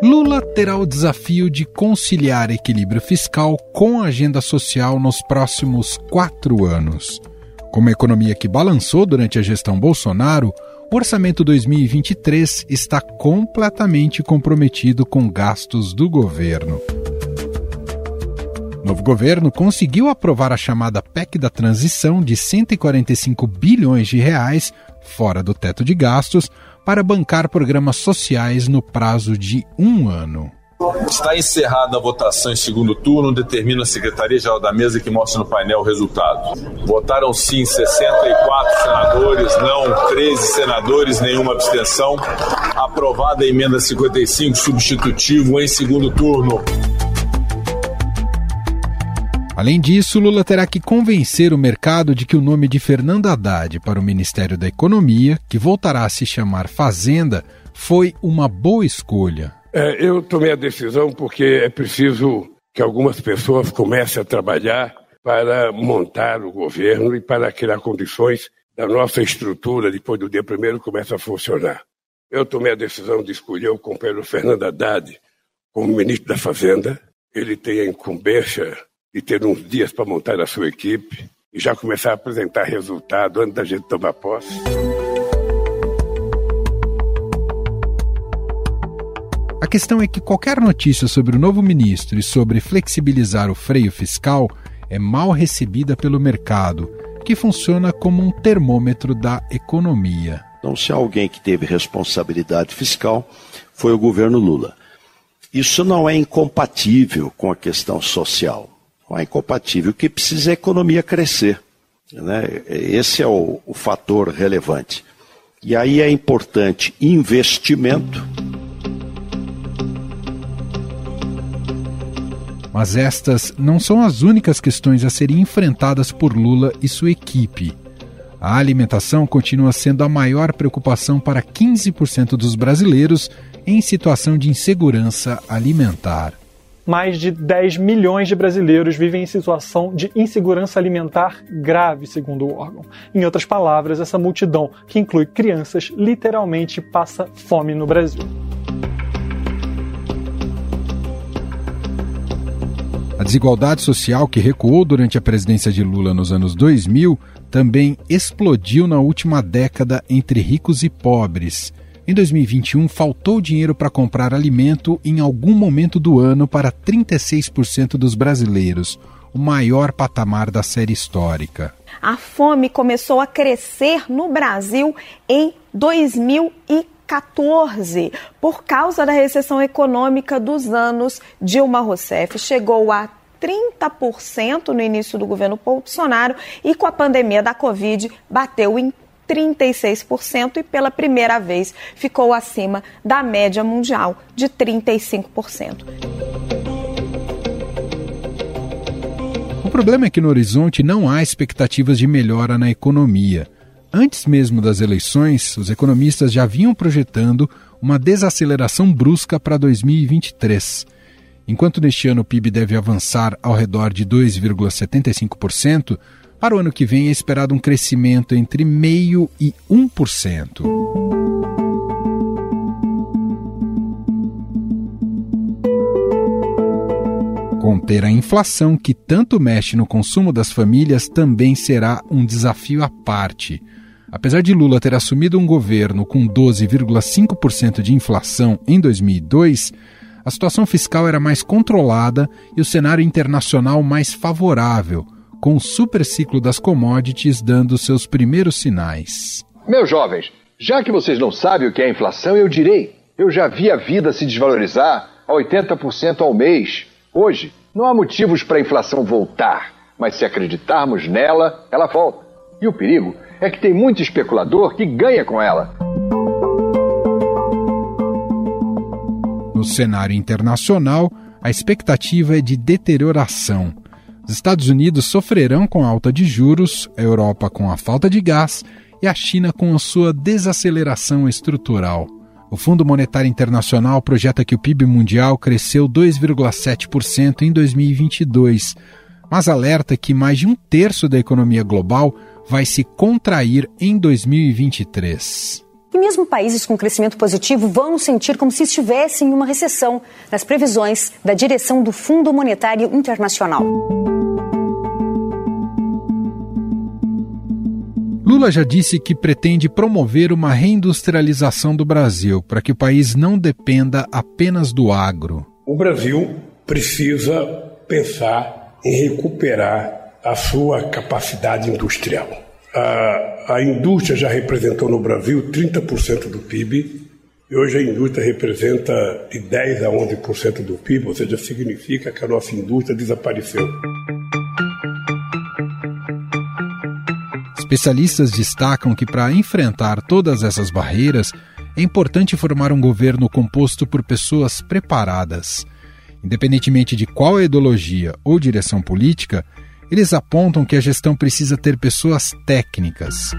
Lula terá o desafio de conciliar equilíbrio fiscal com a agenda social nos próximos quatro anos. Com uma economia que balançou durante a gestão Bolsonaro, o orçamento 2023 está completamente comprometido com gastos do governo. Novo governo conseguiu aprovar a chamada PEC da transição de 145 bilhões de reais fora do teto de gastos para bancar programas sociais no prazo de um ano. Está encerrada a votação em segundo turno, determina a Secretaria-Geral da Mesa que mostra no painel o resultado. Votaram sim 64 senadores, não 13 senadores, nenhuma abstenção. Aprovada a emenda 55, substitutivo, em segundo turno. Além disso, Lula terá que convencer o mercado de que o nome de Fernando Haddad para o Ministério da Economia, que voltará a se chamar Fazenda, foi uma boa escolha. É, eu tomei a decisão porque é preciso que algumas pessoas comecem a trabalhar para montar o governo e para criar condições da nossa estrutura, depois do dia primeiro, comece a funcionar. Eu tomei a decisão de escolher o companheiro Fernando Haddad como ministro da Fazenda. Ele tem a incumbência de ter uns dias para montar a sua equipe e já começar a apresentar resultado antes da gente tomar posse. A questão é que qualquer notícia sobre o novo ministro e sobre flexibilizar o freio fiscal é mal recebida pelo mercado, que funciona como um termômetro da economia. Então, se alguém que teve responsabilidade fiscal foi o governo Lula. Isso não é incompatível com a questão social. Não é incompatível. O que precisa é a economia crescer. Né? Esse é o, o fator relevante. E aí é importante investimento Mas estas não são as únicas questões a serem enfrentadas por Lula e sua equipe. A alimentação continua sendo a maior preocupação para 15% dos brasileiros em situação de insegurança alimentar. Mais de 10 milhões de brasileiros vivem em situação de insegurança alimentar grave, segundo o órgão. Em outras palavras, essa multidão, que inclui crianças, literalmente passa fome no Brasil. A desigualdade social que recuou durante a presidência de Lula nos anos 2000 também explodiu na última década entre ricos e pobres. Em 2021, faltou dinheiro para comprar alimento em algum momento do ano para 36% dos brasileiros, o maior patamar da série histórica. A fome começou a crescer no Brasil em 2014 por causa da recessão econômica dos anos Dilma Rousseff. Chegou a 30% no início do governo Bolsonaro e com a pandemia da Covid bateu em 36% e pela primeira vez ficou acima da média mundial de 35%. O problema é que no horizonte não há expectativas de melhora na economia. Antes mesmo das eleições, os economistas já vinham projetando uma desaceleração brusca para 2023. Enquanto neste ano o PIB deve avançar ao redor de 2,75%, para o ano que vem é esperado um crescimento entre 0,5% e 1%. Conter a inflação, que tanto mexe no consumo das famílias, também será um desafio à parte. Apesar de Lula ter assumido um governo com 12,5% de inflação em 2002, a situação fiscal era mais controlada e o cenário internacional mais favorável, com o superciclo das commodities dando seus primeiros sinais. Meus jovens, já que vocês não sabem o que é inflação, eu direi: eu já vi a vida se desvalorizar a 80% ao mês. Hoje, não há motivos para a inflação voltar, mas se acreditarmos nela, ela volta. E o perigo é que tem muito especulador que ganha com ela. No cenário internacional, a expectativa é de deterioração. Os Estados Unidos sofrerão com a alta de juros, a Europa com a falta de gás e a China com a sua desaceleração estrutural. O Fundo Monetário Internacional projeta que o PIB mundial cresceu 2,7% em 2022, mas alerta que mais de um terço da economia global vai se contrair em 2023. E mesmo países com crescimento positivo vão sentir como se estivessem em uma recessão, nas previsões da direção do Fundo Monetário Internacional. Lula já disse que pretende promover uma reindustrialização do Brasil para que o país não dependa apenas do agro. O Brasil precisa pensar em recuperar a sua capacidade industrial. A, a indústria já representou no Brasil 30% do PIB, e hoje a indústria representa de 10 a 11% do PIB, ou seja, significa que a nossa indústria desapareceu. Especialistas destacam que para enfrentar todas essas barreiras é importante formar um governo composto por pessoas preparadas. Independentemente de qual ideologia ou direção política, eles apontam que a gestão precisa ter pessoas técnicas.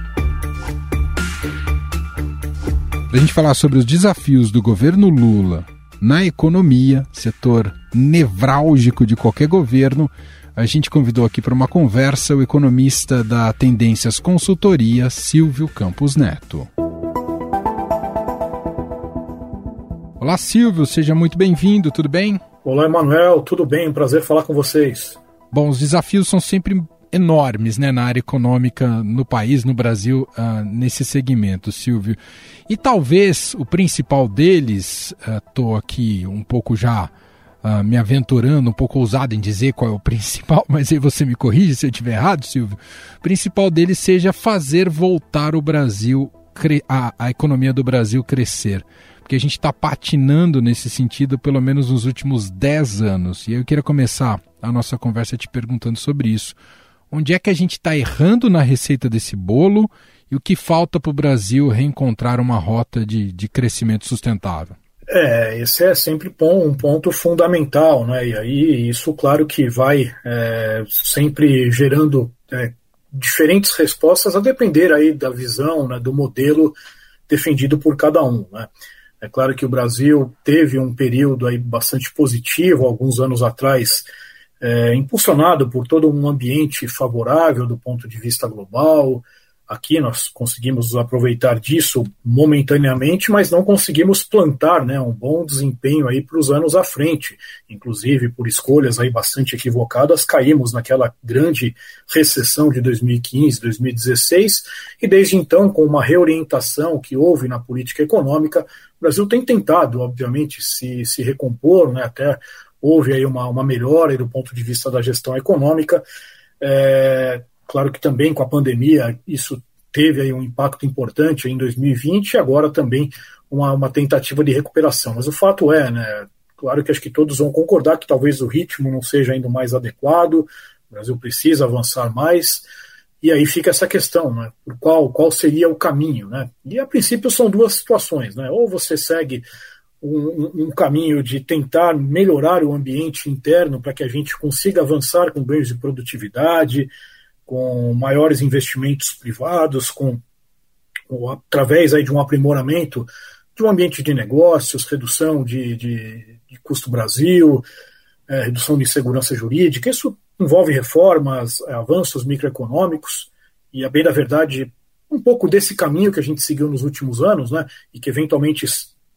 Para a gente falar sobre os desafios do governo Lula na economia, setor nevrálgico de qualquer governo, a gente convidou aqui para uma conversa o economista da Tendências Consultoria, Silvio Campos Neto. Olá, Silvio, seja muito bem-vindo, tudo bem? Olá, Emanuel, tudo bem? Prazer falar com vocês. Bom, os desafios são sempre enormes né, na área econômica no país, no Brasil, uh, nesse segmento, Silvio. E talvez o principal deles, estou uh, aqui um pouco já uh, me aventurando, um pouco ousado em dizer qual é o principal, mas aí você me corrige se eu estiver errado, Silvio. O principal dele seja fazer voltar o Brasil, a, a economia do Brasil crescer. Porque a gente está patinando nesse sentido pelo menos nos últimos 10 anos. E eu queria começar a nossa conversa te perguntando sobre isso. Onde é que a gente está errando na receita desse bolo e o que falta para o Brasil reencontrar uma rota de, de crescimento sustentável? É, esse é sempre um ponto fundamental, né? E aí isso, claro que vai é, sempre gerando é, diferentes respostas a depender aí da visão, né, do modelo defendido por cada um, né? É claro que o Brasil teve um período aí bastante positivo alguns anos atrás, é, impulsionado por todo um ambiente favorável do ponto de vista global, Aqui nós conseguimos aproveitar disso momentaneamente, mas não conseguimos plantar né, um bom desempenho aí para os anos à frente. Inclusive, por escolhas aí bastante equivocadas, caímos naquela grande recessão de 2015, 2016, e desde então, com uma reorientação que houve na política econômica, o Brasil tem tentado, obviamente, se, se recompor, né, até houve aí uma, uma melhora do ponto de vista da gestão econômica. É, Claro que também com a pandemia isso teve aí um impacto importante em 2020 e agora também uma, uma tentativa de recuperação. Mas o fato é, né, claro que acho que todos vão concordar que talvez o ritmo não seja ainda mais adequado, o Brasil precisa avançar mais, e aí fica essa questão, né, por qual, qual seria o caminho, né? E a princípio são duas situações, né? Ou você segue um, um caminho de tentar melhorar o ambiente interno para que a gente consiga avançar com ganhos de produtividade, com maiores investimentos privados, com, através aí de um aprimoramento de um ambiente de negócios, redução de, de, de custo Brasil, é, redução de insegurança jurídica. Isso envolve reformas, é, avanços microeconômicos, e a bem da verdade, um pouco desse caminho que a gente seguiu nos últimos anos, né, e que eventualmente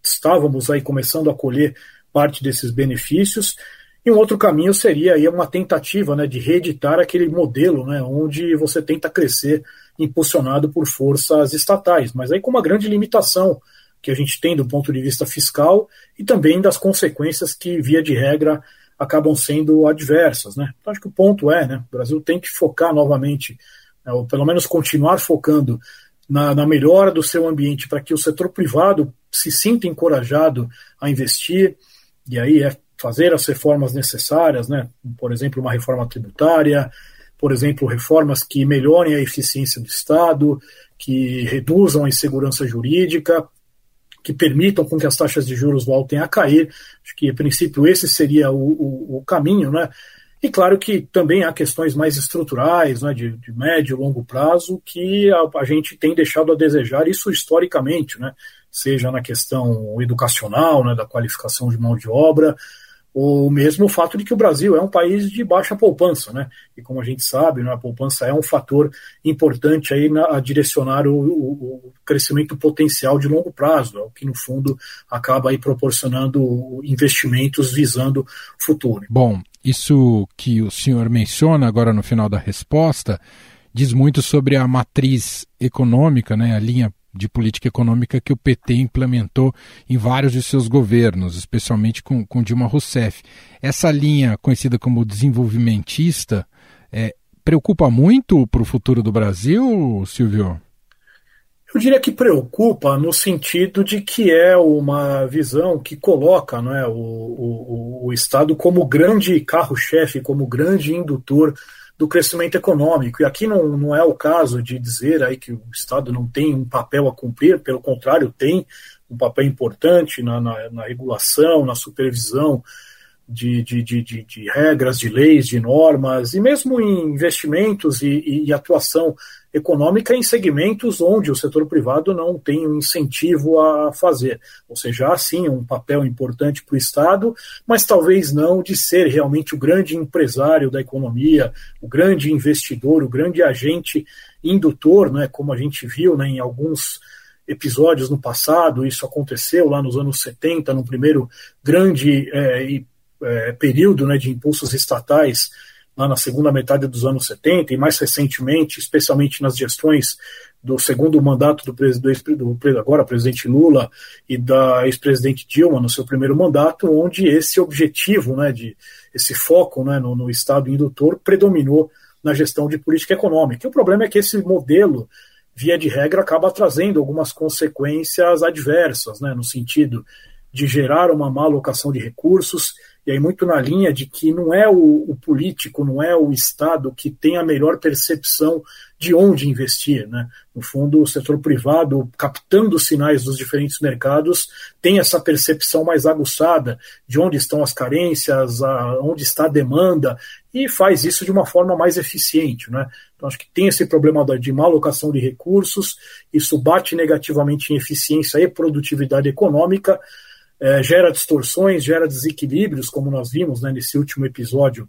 estávamos aí começando a colher parte desses benefícios, e um outro caminho seria aí uma tentativa né, de reeditar aquele modelo né, onde você tenta crescer impulsionado por forças estatais, mas aí com uma grande limitação que a gente tem do ponto de vista fiscal e também das consequências que, via de regra, acabam sendo adversas. Né? Então, acho que o ponto é, né, o Brasil tem que focar novamente, né, ou pelo menos continuar focando na, na melhora do seu ambiente para que o setor privado se sinta encorajado a investir, e aí é fazer as reformas necessárias, né? por exemplo, uma reforma tributária, por exemplo, reformas que melhorem a eficiência do Estado, que reduzam a insegurança jurídica, que permitam com que as taxas de juros voltem a cair. Acho que, a princípio, esse seria o, o, o caminho, né? E claro que também há questões mais estruturais, né, de, de médio e longo prazo, que a, a, gente tem deixado a desejar, isso historicamente, né, seja na questão educacional, né, da qualificação de mão de obra, o mesmo fato de que o Brasil é um país de baixa poupança, né? E como a gente sabe, né, a poupança é um fator importante aí na, a direcionar o, o, crescimento potencial de longo prazo, o que no fundo acaba aí proporcionando investimentos visando futuro. Bom, isso que o senhor menciona agora no final da resposta diz muito sobre a matriz econômica, né, a linha de política econômica que o PT implementou em vários de seus governos, especialmente com, com Dilma Rousseff. Essa linha, conhecida como desenvolvimentista, é, preocupa muito para o futuro do Brasil, Silvio? Eu diria que preocupa no sentido de que é uma visão que coloca é, o, o, o Estado como grande carro-chefe, como grande indutor do crescimento econômico. E aqui não, não é o caso de dizer aí que o Estado não tem um papel a cumprir, pelo contrário, tem um papel importante na, na, na regulação, na supervisão de, de, de, de, regras, de leis, de normas, e mesmo em investimentos e, e atuação econômica em segmentos onde o setor privado não tem um incentivo a fazer. Ou seja, há sim um papel importante para o Estado, mas talvez não de ser realmente o grande empresário da economia, o grande investidor, o grande agente indutor, né, como a gente viu né, em alguns episódios no passado, isso aconteceu lá nos anos 70, no primeiro grande é, é, período né, de impulsos estatais lá na segunda metade dos anos 70 e mais recentemente, especialmente nas gestões do segundo mandato do, do, do agora presidente Lula e da ex-presidente Dilma no seu primeiro mandato, onde esse objetivo, né, de esse foco né, no, no Estado indutor predominou na gestão de política econômica. E o problema é que esse modelo, via de regra, acaba trazendo algumas consequências adversas, né, no sentido de gerar uma má alocação de recursos e aí muito na linha de que não é o, o, político, não é o Estado que tem a melhor percepção de onde investir. Né? No fundo, o setor privado, captando os sinais dos diferentes mercados, tem essa percepção mais aguçada de onde estão as carências, a, onde está a demanda, e faz isso de uma forma mais eficiente. Né? Então, acho que tem esse problema de má alocação de recursos, isso bate negativamente em eficiência e produtividade econômica é, gera distorções, gera desequilíbrios, como nós vimos né, nesse último episódio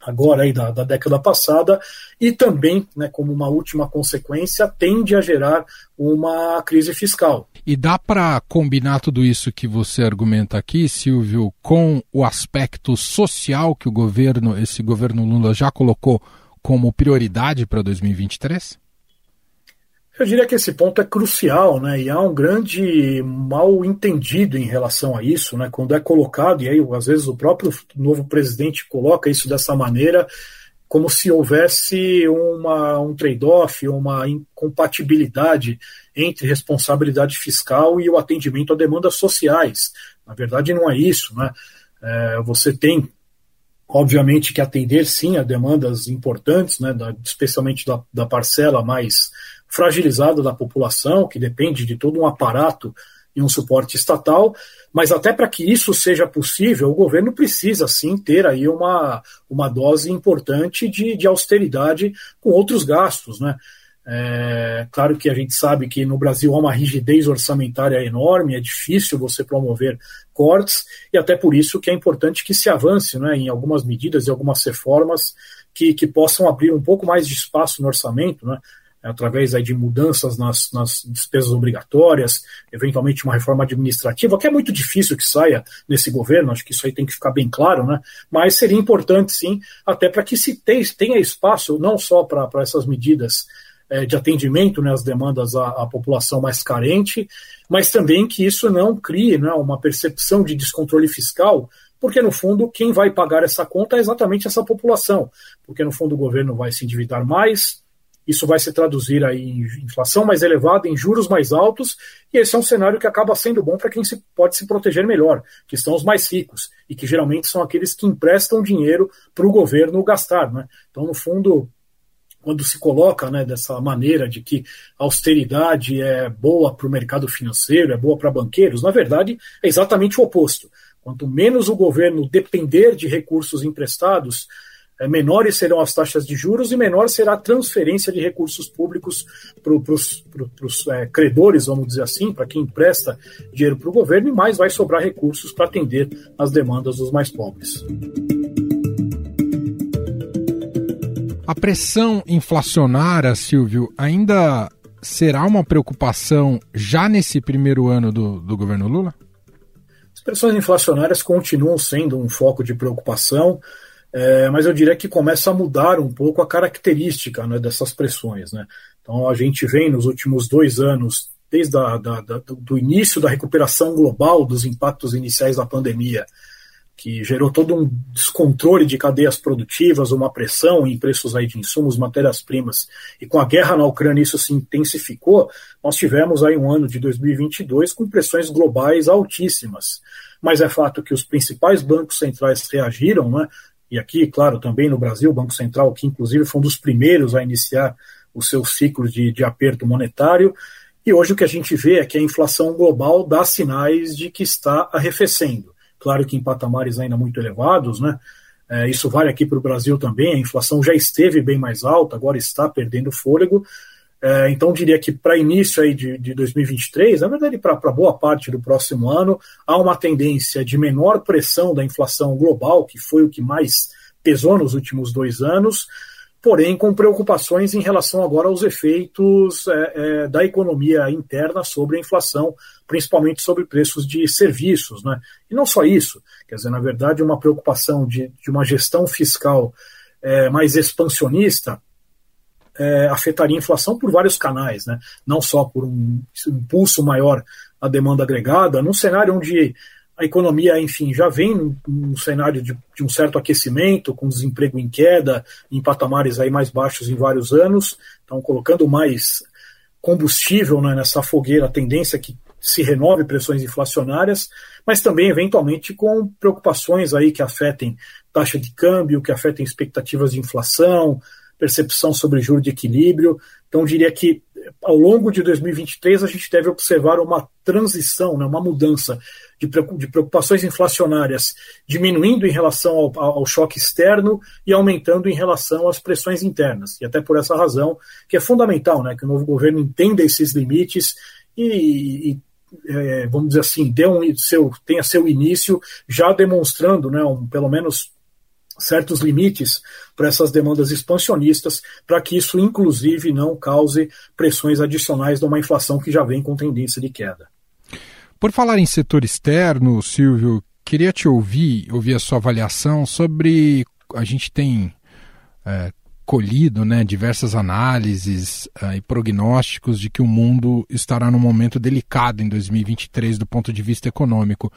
agora aí da, da década passada, e também, né, como uma última consequência, tende a gerar uma crise fiscal. E dá para combinar tudo isso que você argumenta aqui, Silvio, com o aspecto social que o governo, esse governo Lula já colocou como prioridade para 2023? Eu diria que esse ponto é crucial, né? E há um grande mal entendido em relação a isso, né? Quando é colocado, e aí às vezes o próprio novo presidente coloca isso dessa maneira, como se houvesse uma, um trade-off, uma incompatibilidade entre responsabilidade fiscal e o atendimento a demandas sociais. Na verdade, não é isso, né? É, você tem, obviamente, que atender sim a demandas importantes, né? Da, especialmente da, da parcela mais fragilizada da população, que depende de todo um aparato e um suporte estatal, mas até para que isso seja possível, o governo precisa sim ter aí uma, uma dose importante de, de austeridade com outros gastos, né? É, claro que a gente sabe que no Brasil há uma rigidez orçamentária enorme, é difícil você promover cortes, e até por isso que é importante que se avance né, em algumas medidas e algumas reformas que, que possam abrir um pouco mais de espaço no orçamento, né, através aí de mudanças nas, nas, despesas obrigatórias, eventualmente uma reforma administrativa, que é muito difícil que saia nesse governo, acho que isso aí tem que ficar bem claro, né? mas seria importante sim, até para que se tenha espaço não só para essas medidas é, de atendimento né, às demandas à, à, população mais carente, mas também que isso não crie né, uma percepção de descontrole fiscal, porque no fundo quem vai pagar essa conta é exatamente essa população, porque no fundo o governo vai se endividar mais, isso vai se traduzir aí em inflação mais elevada, em juros mais altos, e esse é um cenário que acaba sendo bom para quem se, pode se proteger melhor, que são os mais ricos, e que geralmente são aqueles que emprestam dinheiro para o governo gastar. Né? Então, no fundo, quando se coloca né, dessa maneira de que a austeridade é boa para o mercado financeiro, é boa para banqueiros, na verdade é exatamente o oposto. Quanto menos o governo depender de recursos emprestados, menores serão as taxas de juros e menor será a transferência de recursos públicos para os é, credores, vamos dizer assim, para quem empresta dinheiro para o governo, e mais vai sobrar recursos para atender as demandas dos mais pobres. A pressão inflacionária, Silvio, ainda será uma preocupação já nesse primeiro ano do, do governo Lula? As pressões inflacionárias continuam sendo um foco de preocupação, é, mas eu diria que começa a mudar um pouco a característica né, dessas pressões. Né? Então a gente vem nos últimos dois anos, desde da, do início da recuperação global dos impactos iniciais da pandemia, que gerou todo um descontrole de cadeias produtivas, uma pressão em preços aí de insumos, matérias-primas, e com a guerra na Ucrânia isso se intensificou, nós tivemos aí um ano de 2022 com pressões globais altíssimas. Mas é fato que os principais bancos centrais reagiram, né? E aqui, claro, também no Brasil, o Banco Central, que inclusive foi um dos primeiros a iniciar o seu ciclo de, de aperto monetário, e hoje o que a gente vê é que a inflação global dá sinais de que está arrefecendo claro que em patamares ainda muito elevados, né? É, isso vale aqui para o Brasil também, a inflação já esteve bem mais alta, agora está perdendo fôlego. É, então, diria que para início aí de, de 2023, na verdade, para boa parte do próximo ano, há uma tendência de menor pressão da inflação global, que foi o que mais pesou nos últimos dois anos, porém com preocupações em relação agora aos efeitos é, é, da economia interna sobre a inflação, principalmente sobre preços de serviços. Né? E não só isso, quer dizer, na verdade, uma preocupação de, de uma gestão fiscal é, mais expansionista é, afetaria a inflação por vários canais, né? não só por um impulso maior à demanda agregada, num cenário onde a economia, enfim, já vem num cenário de, de, um certo aquecimento, com desemprego em queda, em patamares aí mais baixos em vários anos, então colocando mais combustível né, nessa fogueira, a tendência que se renove pressões inflacionárias, mas também eventualmente com preocupações aí que afetem taxa de câmbio, que afetem expectativas de inflação, percepção sobre juro de equilíbrio. Então, diria que ao longo de 2023 a gente deve observar uma transição, né, uma mudança de preocupações inflacionárias diminuindo em relação ao, ao, choque externo e aumentando em relação às pressões internas. E até por essa razão que é fundamental né, que o novo governo entenda esses limites e, e é, vamos dizer assim, um, seu, tenha seu início já demonstrando, né, um, pelo menos certos limites para essas demandas expansionistas, para que isso, inclusive, não cause pressões adicionais de uma inflação que já vem com tendência de queda. Por falar em setor externo, Silvio, queria te ouvir, ouvir a sua avaliação sobre. A gente tem é, colhido né, diversas análises uh, e prognósticos de que o mundo estará num momento delicado em 2023 do ponto de vista econômico.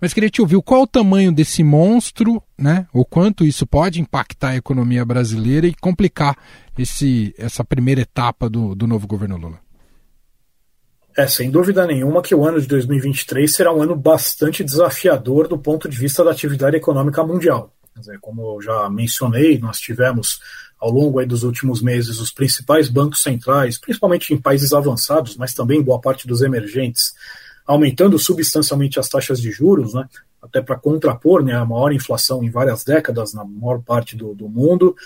Mas queria te ouvir qual o tamanho desse monstro, né, o quanto isso pode impactar a economia brasileira e complicar esse, essa primeira etapa do, do novo governo Lula. É, sem dúvida nenhuma que o ano de 2023 será um ano bastante desafiador do ponto de vista da atividade econômica mundial. Como eu já mencionei, nós tivemos ao longo dos últimos meses os principais bancos centrais, principalmente em países avançados, mas também boa parte dos emergentes, aumentando substancialmente as taxas de juros, né, até para contrapor né, a maior inflação em várias décadas na maior parte do, do mundo.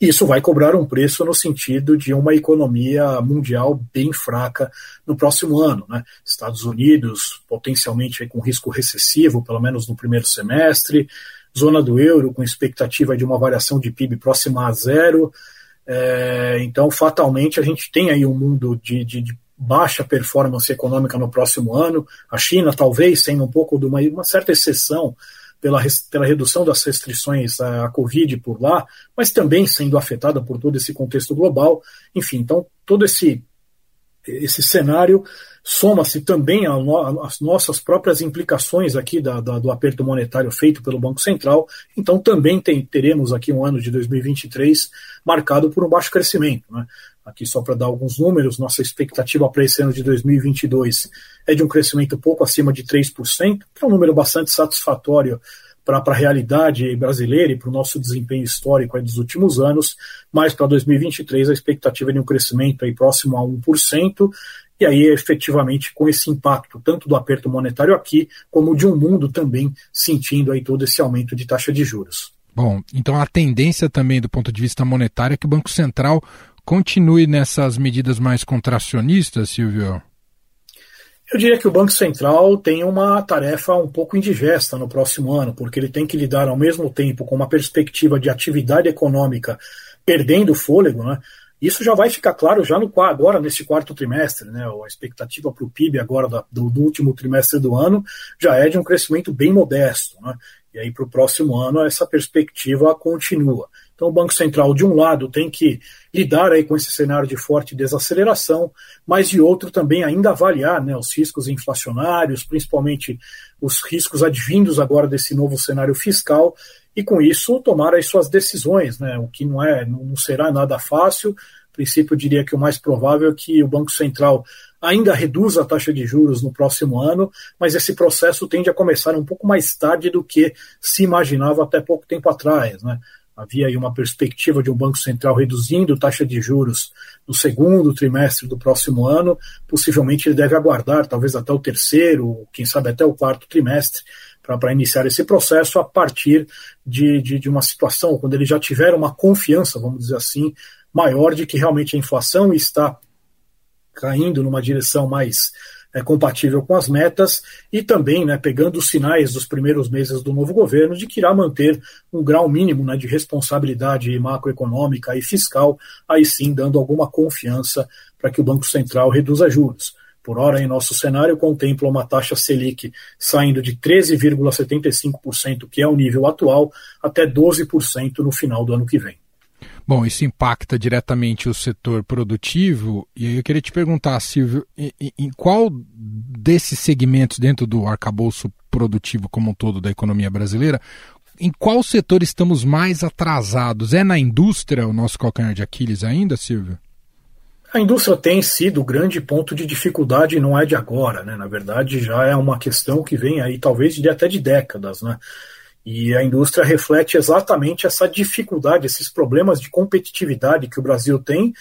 Isso vai cobrar um preço no sentido de uma economia mundial bem fraca no próximo ano. Né? Estados Unidos, potencialmente com risco recessivo, pelo menos no primeiro semestre, zona do euro com expectativa de uma variação de PIB próxima a zero. É, então, fatalmente, a gente tem aí um mundo de, de, de, baixa performance econômica no próximo ano. A China, talvez, sendo um pouco de uma, uma certa exceção pela, pela redução das restrições à Covid por lá, mas também sendo afetada por todo esse contexto global. Enfim, então, todo esse, esse cenário soma-se também às nossas próprias implicações aqui da, da, do aperto monetário feito pelo Banco Central. Então, também tem, teremos aqui um ano de 2023 marcado por um baixo crescimento. Né? Aqui, só para dar alguns números, nossa expectativa para esse ano de 2022 é de um crescimento pouco acima de 3%, que é um número bastante satisfatório para a realidade brasileira e para o nosso desempenho histórico dos últimos anos, mas para 2023 a expectativa é de um crescimento aí próximo a 1%, e aí efetivamente com esse impacto tanto do aperto monetário aqui, como de um mundo também sentindo aí todo esse aumento de taxa de juros. Bom, então a tendência também do ponto de vista monetário é que o Banco Central continue nessas medidas mais contracionistas, Silvio? Eu diria que o Banco Central tem uma tarefa um pouco indigesta no próximo ano, porque ele tem que lidar ao mesmo tempo com uma perspectiva de atividade econômica perdendo fôlego, né? Isso já vai ficar claro já no agora nesse quarto trimestre, né? A expectativa para o PIB agora do, do, último trimestre do ano já é de um crescimento bem modesto, né? E aí para o próximo ano essa perspectiva continua. Então o Banco Central de um lado tem que lidar aí com esse cenário de forte desaceleração, mas de outro também ainda avaliar né, os riscos inflacionários, principalmente os riscos advindos agora desse novo cenário fiscal e com isso tomar as suas decisões, né? O que não é, não será nada fácil. Princípio, eu diria que o mais provável é que o Banco Central ainda reduza a taxa de juros no próximo ano, mas esse processo tende a começar um pouco mais tarde do que se imaginava até pouco tempo atrás, né? Havia aí uma perspectiva de um Banco Central reduzindo taxa de juros no segundo trimestre do próximo ano. Possivelmente ele deve aguardar, talvez até o terceiro, quem sabe até o quarto trimestre, para iniciar esse processo a partir de, de, de, uma situação, quando eles já tiveram uma confiança, vamos dizer assim, maior de que realmente a inflação está caindo numa direção mais é, compatível com as metas e também né, pegando os sinais dos primeiros meses do novo governo de que irá manter um grau mínimo né, de responsabilidade macroeconômica e fiscal, aí sim dando alguma confiança para que o Banco Central reduza juros. Por hora, em nosso cenário, contempla uma taxa Selic saindo de 13,75%, que é o nível atual, até 12% no final do ano que vem. Bom, isso impacta diretamente o setor produtivo, e aí eu queria te perguntar, Silvio, em, qual desses segmentos dentro do arcabouço produtivo como um todo da economia brasileira, em qual setor estamos mais atrasados? É na indústria o nosso calcanhar de Aquiles ainda, Silvio? A indústria tem sido o grande ponto de dificuldade, não é de agora, né? Na verdade, já é uma questão que vem aí, talvez, de até de décadas, né? E a indústria reflete exatamente essa dificuldade, esses problemas de competitividade que o Brasil tem,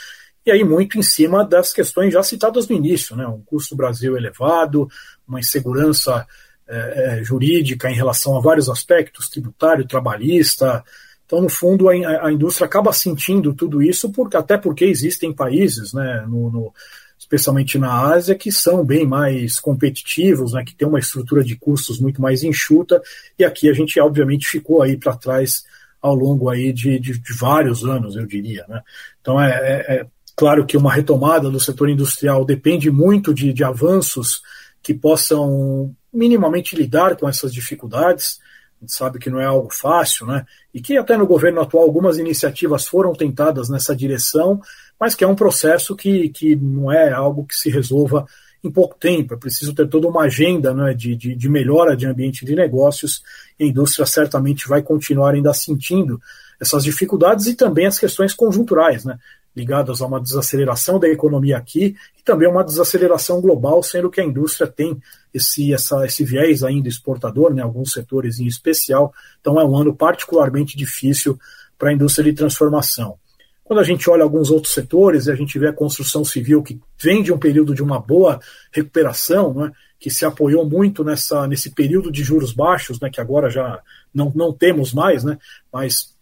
e aí muito em cima das questões já citadas no início, né? Um custo Brasil elevado, uma insegurança é, jurídica em relação a vários aspectos, tributário, trabalhista, então, no fundo, a, a, indústria acaba sentindo tudo isso, porque, até porque existem países, né, no, no, especialmente na Ásia, que são bem mais competitivos, né, que tem uma estrutura de custos muito mais enxuta, e aqui a gente, obviamente, ficou aí para trás ao longo aí de, de, de, vários anos, eu diria. Né? Então, é, é, é, claro que uma retomada do setor industrial depende muito de, de avanços que possam minimamente lidar com essas dificuldades, gente sabe que não é algo fácil, né? E que até no governo atual algumas iniciativas foram tentadas nessa direção, mas que é um processo que, que não é algo que se resolva em pouco tempo. É preciso ter toda uma agenda né, de, de, de melhora de ambiente de negócios. A indústria certamente vai continuar ainda sentindo essas dificuldades e também as questões conjunturais, né? ligadas a uma desaceleração da economia aqui e também uma desaceleração global, sendo que a indústria tem esse, essa, esse viés ainda exportador, né, alguns setores em especial. Então é um ano particularmente difícil para a indústria de transformação. Quando a gente olha alguns outros setores, a gente vê a construção civil que vem de um período de uma boa recuperação, né, que se apoiou muito nessa, nesse período de juros baixos, né, que agora já não, não temos mais, né, mas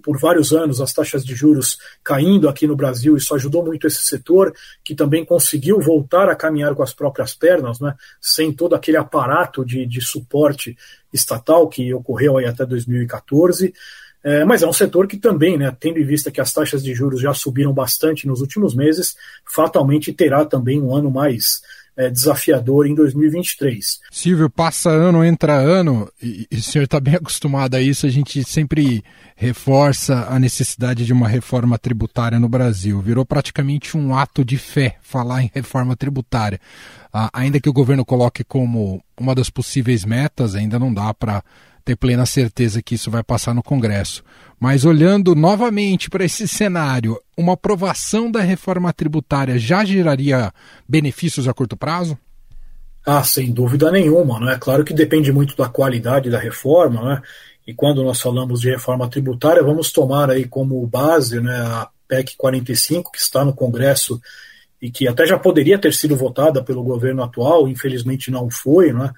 por vários anos as taxas de juros caindo aqui no Brasil, isso ajudou muito esse setor, que também conseguiu voltar a caminhar com as próprias pernas, né, sem todo aquele aparato de, de suporte estatal que ocorreu aí até 2014. É, mas é um setor que também, né, tendo em vista que as taxas de juros já subiram bastante nos últimos meses, fatalmente terá também um ano mais é, desafiador em 2023. Silvio, passa ano, entra ano, e, e o senhor está bem acostumado a isso, a gente sempre reforça a necessidade de uma reforma tributária no Brasil. Virou praticamente um ato de fé falar em reforma tributária. Ah, ainda que o governo coloque como uma das possíveis metas, ainda não dá para ter plena certeza que isso vai passar no Congresso. Mas olhando novamente para esse cenário, uma aprovação da reforma tributária já geraria benefícios a curto prazo? Ah, sem dúvida nenhuma. Não é claro que depende muito da qualidade da reforma, né? E quando nós falamos de reforma tributária, vamos tomar aí como base né, a PEC 45, que está no Congresso e que até já poderia ter sido votada pelo governo atual, infelizmente não foi, né?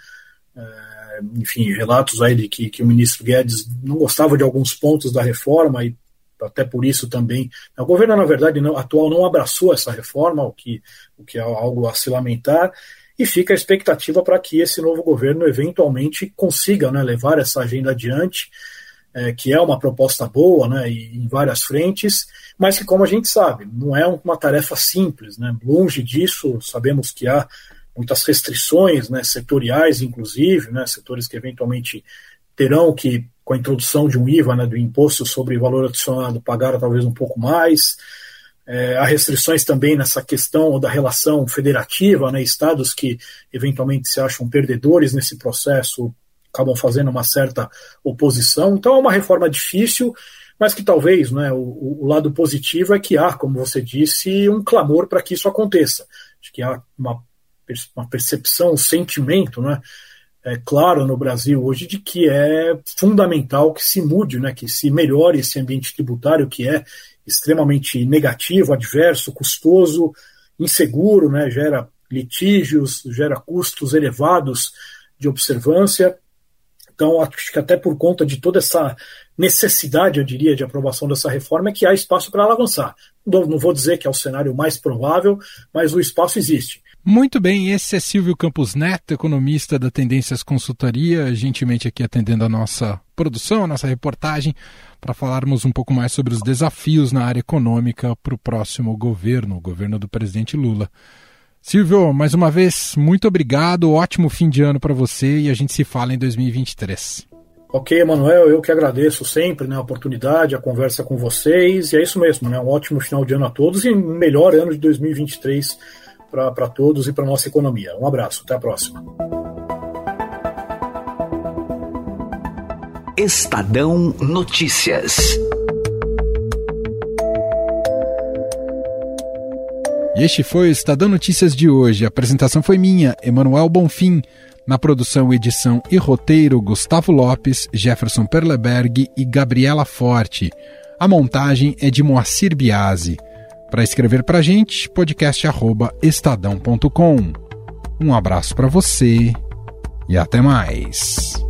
É enfim, relatos aí de que, que o ministro Guedes não gostava de alguns pontos da reforma e até por isso também. O governo, na verdade, não, atual não abraçou essa reforma, o que, o que é algo a se lamentar, e fica a expectativa para que esse novo governo eventualmente consiga né, levar essa agenda adiante, é, que é uma proposta boa né, em várias frentes, mas que, como a gente sabe, não é uma tarefa simples. Né? Longe disso, sabemos que há muitas restrições né, setoriais, inclusive, né, setores que eventualmente terão que com a introdução de um IVA, né, do imposto sobre valor adicionado, pagar talvez um pouco mais. É, há restrições também nessa questão da relação federativa, né, estados que eventualmente se acham perdedores nesse processo acabam fazendo uma certa oposição. Então é uma reforma difícil, mas que talvez né, o, o lado positivo é que há, como você disse, um clamor para que isso aconteça. Acho que há uma, uma percepção, um sentimento, né, é, claro no Brasil hoje de que é fundamental que se mude, né, que se melhore esse ambiente tributário que é extremamente negativo, adverso, custoso, inseguro, né, gera litígios, gera custos elevados de observância. Então, acho que até por conta de toda essa necessidade, eu diria, de aprovação dessa reforma, é que há espaço para ela avançar. Não vou dizer que é o cenário mais provável, mas o espaço existe. Muito bem, esse é Silvio Campos Neto, economista da Tendências Consultoria, gentilmente aqui atendendo a nossa produção, a nossa reportagem, para falarmos um pouco mais sobre os desafios na área econômica para o próximo governo, o governo do presidente Lula. Silvio, mais uma vez, muito obrigado, ótimo fim de ano para você e a gente se fala em 2023. Ok, Emanuel, eu que agradeço sempre né, a oportunidade, a conversa com vocês, e é isso mesmo, né, um ótimo final de ano a todos e melhor ano de 2023 para todos e para a nossa economia. Um abraço, até a próxima. Estadão Notícias. E este foi o Estadão Notícias de hoje. A apresentação foi minha, Emanuel Bonfim. Na produção, edição e roteiro, Gustavo Lopes, Jefferson Perleberg e Gabriela Forte. A montagem é de Moacir Biasi. Para escrever para a gente, podcast@estadão.com. Um abraço para você e até mais.